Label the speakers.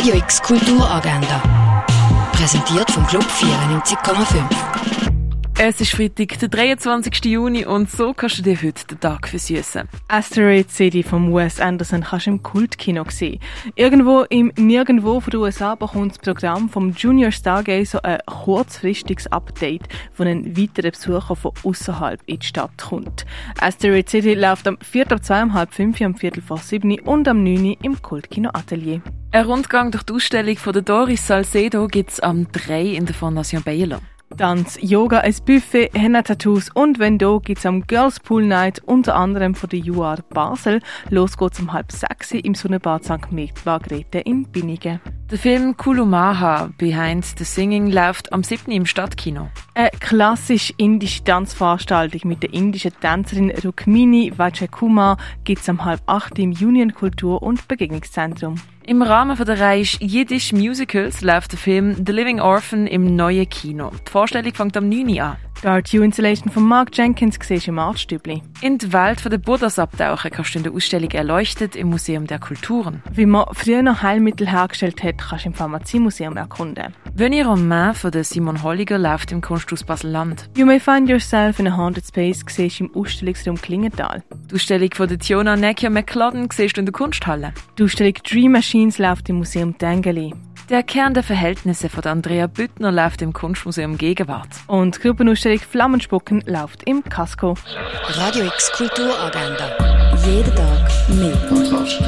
Speaker 1: Radio X Kulturagenda. Präsentiert vom Club 94,5.
Speaker 2: Es ist Freitag, der 23. Juni und so kannst du dir heute den Tag versüßen.
Speaker 3: Asteroid City von Wes Anderson kannst du im Kultkino sehen. Irgendwo im Nirgendwo von den USA bekommt das Programm vom Junior Stargazer ein kurzfristiges Update, wo ein weiterer Besucher von außerhalb in die Stadt kommt. Asteroid City läuft am 4. ab 2, um halb 5, am Viertel vor 7 und am 9 im Kultkino Atelier.
Speaker 2: Ein Rundgang durch die Ausstellung von der Doris Salcedo gibt es am 3 in der Fondation Baylor.
Speaker 3: Tanz, Yoga, ein Buffet, Henna-Tattoos und wenn do gibt's am Girls Pool Night unter anderem von der UR Basel. Los geht's um halb sechs im Sonnenbad St. Margrethe in Binnigen.
Speaker 2: Der Film Kulumaha Behind the Singing läuft am 7. im Stadtkino.
Speaker 3: Eine klassisch indische Tanzveranstaltung mit der indischen Tänzerin Rukmini Vajakumar gibt's am halb acht im Union Kultur- und Begegnungszentrum.
Speaker 2: Im Rahmen von der Reihe Yiddish Musicals läuft der Film The Living Orphan im neuen Kino. Die Vorstellung fängt am 9. an.
Speaker 3: Die Art Installation von Mark Jenkins siehst im Artstübli.
Speaker 2: In die Welt der Buddhas abtauchen kannst du in der Ausstellung Erleuchtet im Museum der Kulturen.
Speaker 3: Wie man früher noch Heilmittel hergestellt hat, kannst du im Pharmaziemuseum erkunden.
Speaker 2: Venir Romain von der Simon Holliger läuft im Kunsthaus Basel-Land.
Speaker 3: You may find yourself in a haunted space siehst im Ausstellungsraum Klingenthal.
Speaker 2: Die Ausstellung von der Tiona Nekia McClodden siehst du in der Kunsthalle.
Speaker 3: Die Ausstellung Dream Machines läuft im Museum Dengeli.
Speaker 2: Der Kern der Verhältnisse von Andrea Büttner läuft im Kunstmuseum Gegenwart.
Speaker 3: Und die Gruppenausstellung Flammenspucken läuft im Casco.
Speaker 1: Radio X Kulturagenda. Jeden Tag mehr. Kontrast.